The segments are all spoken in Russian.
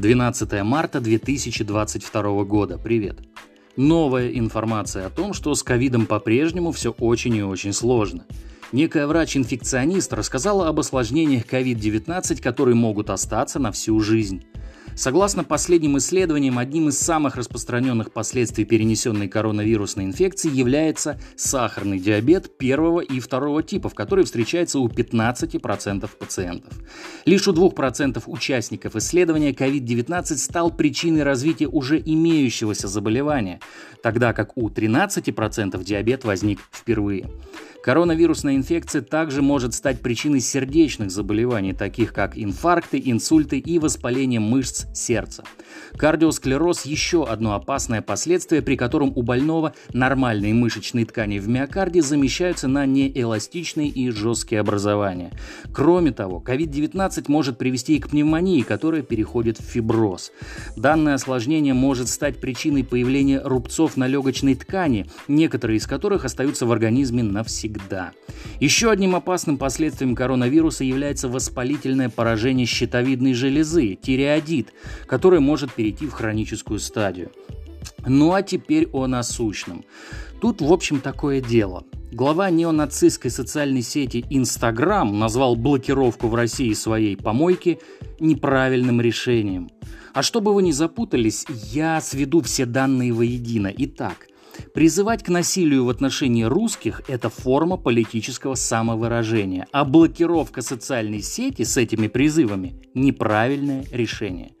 12 марта 2022 года. Привет. Новая информация о том, что с ковидом по-прежнему все очень и очень сложно. Некая врач-инфекционист рассказала об осложнениях COVID-19, которые могут остаться на всю жизнь. Согласно последним исследованиям, одним из самых распространенных последствий перенесенной коронавирусной инфекции является сахарный диабет первого и второго типов, который встречается у 15% пациентов. Лишь у 2% участников исследования COVID-19 стал причиной развития уже имеющегося заболевания, тогда как у 13% диабет возник впервые. Коронавирусная инфекция также может стать причиной сердечных заболеваний, таких как инфаркты, инсульты и воспаление мышц сердца. Кардиосклероз – еще одно опасное последствие, при котором у больного нормальные мышечные ткани в миокарде замещаются на неэластичные и жесткие образования. Кроме того, COVID-19 может привести и к пневмонии, которая переходит в фиброз. Данное осложнение может стать причиной появления рубцов на легочной ткани, некоторые из которых остаются в организме навсегда. Еще одним опасным последствием коронавируса является воспалительное поражение щитовидной железы, тиреодит, которое может перейти в хроническую стадию. Ну а теперь о насущном. Тут, в общем, такое дело. Глава неонацистской социальной сети Instagram назвал блокировку в России своей помойки неправильным решением. А чтобы вы не запутались, я сведу все данные воедино. Итак, Призывать к насилию в отношении русских – это форма политического самовыражения, а блокировка социальной сети с этими призывами – неправильное решение.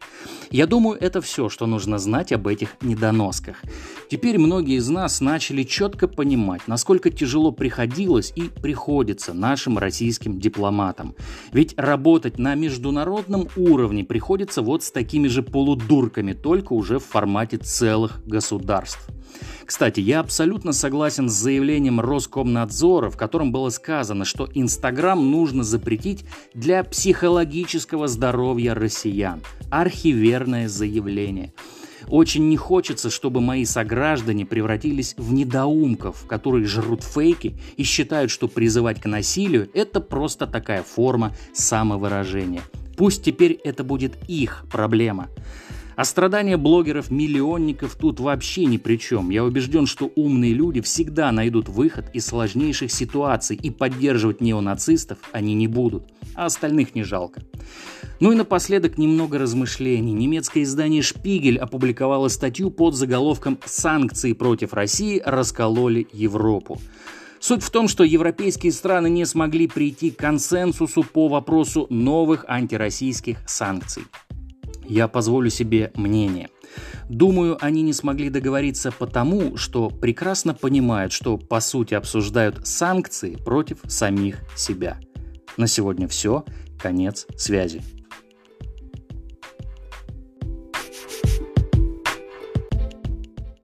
Я думаю, это все, что нужно знать об этих недоносках. Теперь многие из нас начали четко понимать, насколько тяжело приходилось и приходится нашим российским дипломатам. Ведь работать на международном уровне приходится вот с такими же полудурками, только уже в формате целых государств. Кстати, я абсолютно согласен с заявлением Роскомнадзора, в котором было сказано, что Инстаграм нужно запретить для психологического здоровья россиян. Архиверное заявление. Очень не хочется, чтобы мои сограждане превратились в недоумков, которые жрут фейки и считают, что призывать к насилию – это просто такая форма самовыражения. Пусть теперь это будет их проблема. А страдания блогеров-миллионников тут вообще ни при чем. Я убежден, что умные люди всегда найдут выход из сложнейших ситуаций и поддерживать неонацистов они не будут, а остальных не жалко. Ну и напоследок немного размышлений. Немецкое издание «Шпигель» опубликовало статью под заголовком «Санкции против России раскололи Европу». Суть в том, что европейские страны не смогли прийти к консенсусу по вопросу новых антироссийских санкций я позволю себе мнение. Думаю, они не смогли договориться потому, что прекрасно понимают, что по сути обсуждают санкции против самих себя. На сегодня все. Конец связи.